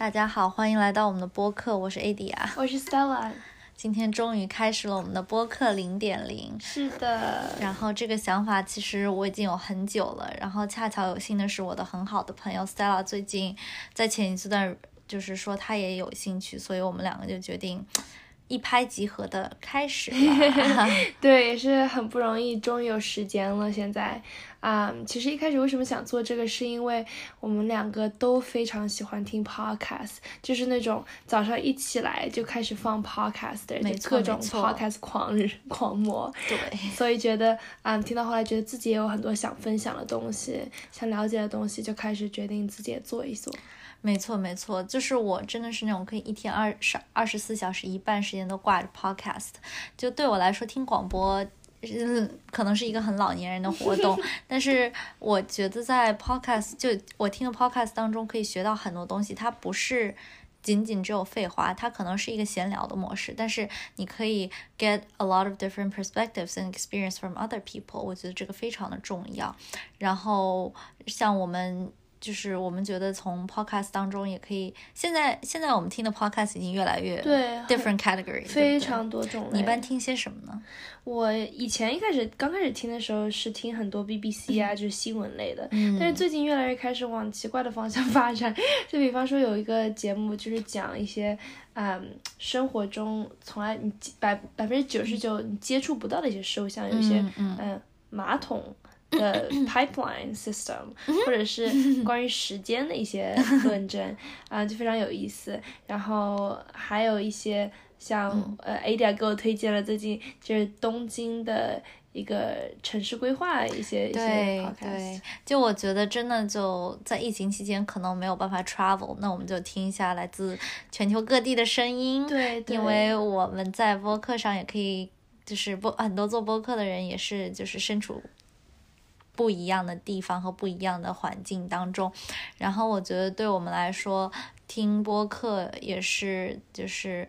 大家好，欢迎来到我们的播客，我是 Adi 啊，我是 Stella。今天终于开始了我们的播客零点零。是的。然后这个想法其实我已经有很久了，然后恰巧有幸的是我的很好的朋友 Stella 最近在前一次段就是说他也有兴趣，所以我们两个就决定。一拍即合的开始，对，也是很不容易，终于有时间了。现在，啊，其实一开始为什么想做这个，是因为我们两个都非常喜欢听 podcast，就是那种早上一起来就开始放 podcast 的，各种 podcast 狂人狂魔。对，所以觉得，啊，听到后来觉得自己也有很多想分享的东西，想了解的东西，就开始决定自己也做一做。没错，没错，就是我真的是那种可以一天二十二十四小时一半时间都挂着 podcast。就对我来说，听广播，嗯，可能是一个很老年人的活动。但是我觉得在 podcast，就我听的 podcast 当中，可以学到很多东西。它不是仅仅只有废话，它可能是一个闲聊的模式。但是你可以 get a lot of different perspectives and experience from other people。我觉得这个非常的重要。然后像我们。就是我们觉得从 podcast 当中也可以，现在现在我们听的 podcast 已经越来越对 different category，非常多种类。你一般听些什么呢？我以前一开始刚开始听的时候是听很多 BBC 啊，就是新闻类的。嗯。但是最近越来越开始往奇怪的方向 发展，就比方说有一个节目就是讲一些嗯生活中从来你百百分之九十九你接触不到的一些事物，像有一些嗯马桶。的 pipeline system，或者是关于时间的一些论证啊，就非常有意思。然后还有一些像呃，Ada 给我推荐了最近就是东京的一个城市规划一些一些 podcast。对，就我觉得真的就在疫情期间可能没有办法 travel，那我们就听一下来自全球各地的声音。对，因为我们在播客上也可以，就是播很多做播客的人也是就是身处。不一样的地方和不一样的环境当中，然后我觉得对我们来说，听播客也是，就是，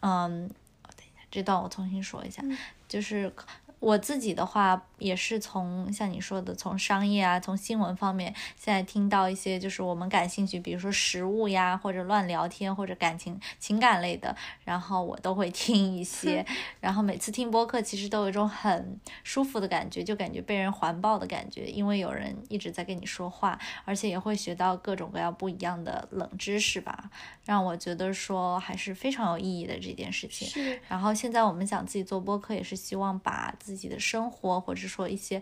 嗯，等一下，这段我重新说一下，就是我自己的话。也是从像你说的，从商业啊，从新闻方面，现在听到一些就是我们感兴趣，比如说食物呀，或者乱聊天，或者感情情感类的，然后我都会听一些。然后每次听播客，其实都有一种很舒服的感觉，就感觉被人环抱的感觉，因为有人一直在跟你说话，而且也会学到各种各样不一样的冷知识吧，让我觉得说还是非常有意义的这件事情。是。然后现在我们想自己做播客，也是希望把自自己的生活或者。说一些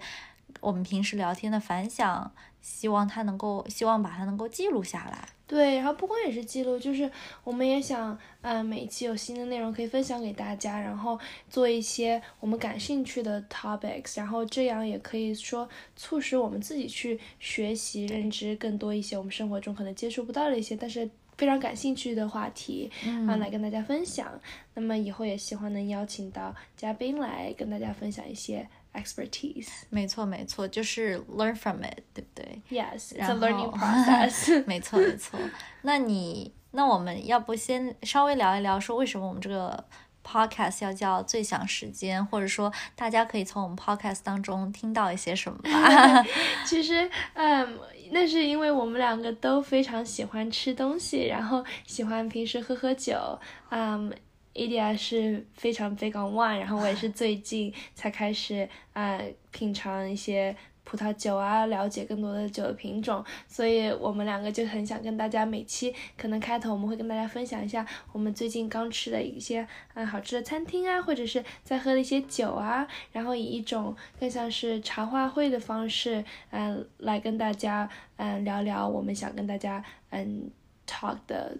我们平时聊天的反响，希望他能够，希望把它能够记录下来。对，然后不光也是记录，就是我们也想，嗯，每一期有新的内容可以分享给大家，然后做一些我们感兴趣的 topics，然后这样也可以说促使我们自己去学习、认知更多一些我们生活中可能接触不到的一些，但是非常感兴趣的话题，啊，来跟大家分享。那么以后也希望能邀请到嘉宾来跟大家分享一些。expertise，没错没错，就是 learn from it，对不对？Yes，it's a learning process。没错没错。那你那我们要不先稍微聊一聊，说为什么我们这个 podcast 要叫最想时间，或者说大家可以从我们 podcast 当中听到一些什么吧？其实，嗯，那是因为我们两个都非常喜欢吃东西，然后喜欢平时喝喝酒，嗯。Edia 是非常 big one，然后我也是最近才开始啊品尝一些葡萄酒啊，了解更多的酒的品种，所以我们两个就很想跟大家每期可能开头我们会跟大家分享一下我们最近刚吃的一些嗯好吃的餐厅啊，或者是在喝的一些酒啊，然后以一种更像是茶话会的方式嗯来跟大家嗯聊聊我们想跟大家嗯 talk 的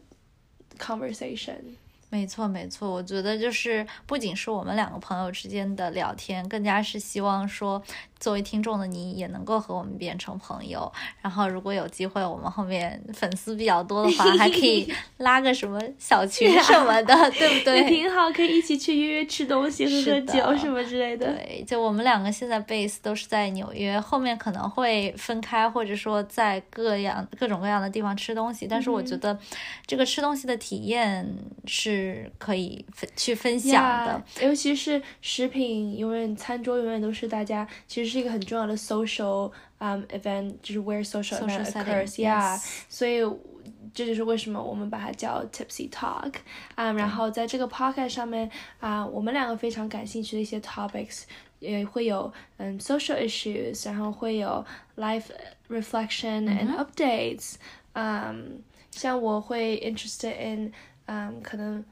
conversation。没错，没错，我觉得就是不仅是我们两个朋友之间的聊天，更加是希望说。作为听众的你也能够和我们变成朋友，然后如果有机会，我们后面粉丝比较多的话，还可以 拉个什么小群什么的，对不对？也挺好，可以一起去约约吃东西、喝喝酒什么之类的。对，就我们两个现在 base 都是在纽约，后面可能会分开，或者说在各样各种各样的地方吃东西。但是我觉得这个吃东西的体验是可以分去分享的，尤其是食品，永远餐桌永远都是大家其实。是一个很重要的 social um event，就是 where social event occurs，yeah。所以 这就是为什么我们把它叫 Tipsy Talk 啊、然后在这个 podcast 上面啊、我们两个非常感兴趣的一些 topics 也会有嗯 social issues，然后会有 life reflection and updates，嗯，像我会 interested in 嗯可能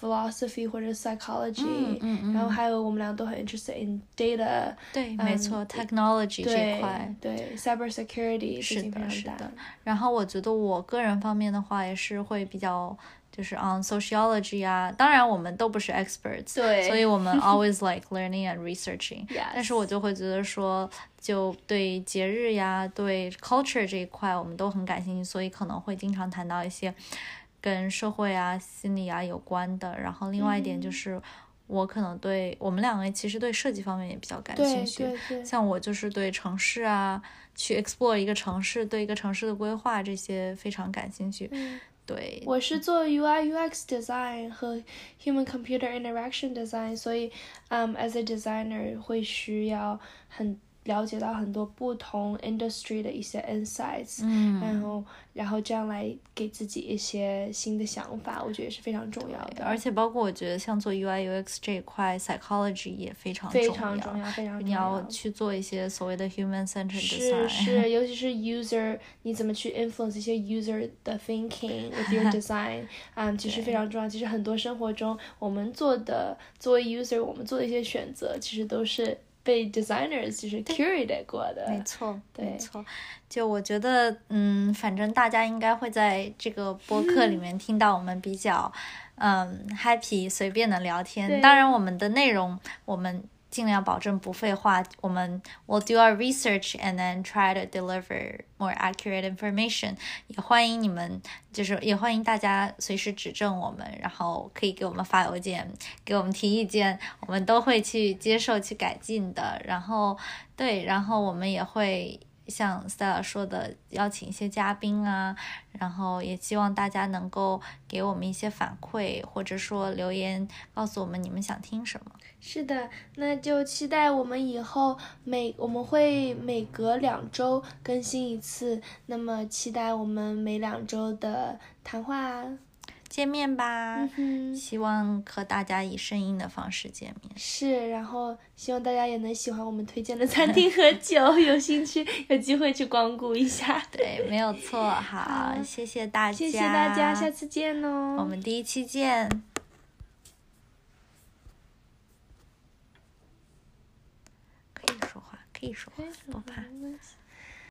philosophy 或者 psychology，、然后还有我们俩都很 interested in data，对，没错，technology 这一块。对 cyber security 是的，是的。然后我觉得我个人方面的话，也是会比较就是 on sociology 啊。当然，我们都不是 experts，对所以我们 always like learning and researching。但是我就会觉得说，就对节日呀、对 culture 这一块，我们都很感兴趣，所以可能会经常谈到一些跟社会啊、心理啊有关的。然后另外一嗯点就是，我可能对我们两个其实对设计方面也比较感兴趣。像我就是对城市啊，去 explore 一个城市，对一个城市的规划这些非常感兴趣。嗯对，我是做 UI UX design 和 human computer interaction design，所以，嗯、a s a designer 会需要很了解到很多不同 industry 的一些 insights，嗯，然后然后这样来给自己一些新的想法，我觉得也是非常重要的，而且包括我觉得像做 UI UX 这一块，psychology 也非常非重常重要，非常重要你要要。去做一些所谓的 human centered 是 design。是，尤其是 user，你怎么去 influence 一些 user 的 thinking with your design，嗯，其实非常重要。其实很多生活中我们做的作为 user，我们做的一些选择，其实都是被 designers 就是 curate 过的。没错，对没错。就我觉得，嗯，反正大家应该会在这个播客里面听到我们比较，嗯，happy 随便的聊天。当然，我们的内容我们尽量保证不废话。我们 will do our research and then try to deliver more accurate information。也欢迎你们，就是也欢迎大家随时指正我们，然后可以给我们发邮件，给我们提意见，我们都会去接受、去改进的。然后，对，然后我们也会。像 Stella 说的，邀请一些嘉宾啊，然后也希望大家能够给我们一些反馈，或者说留言告诉我们你们想听什么。是的，那就期待我们以后每我们会每隔两周更新一次，那么期待我们每两周的谈话。见面吧，嗯。希望和大家以声音的方式见面。是，然后希望大家也能喜欢我们推荐的餐厅和酒，有兴趣有机会去光顾一下。对，没有错。好，好谢谢大家，谢谢大家，下次见哦。我们第一期见。可以说话，可以说话，不怕。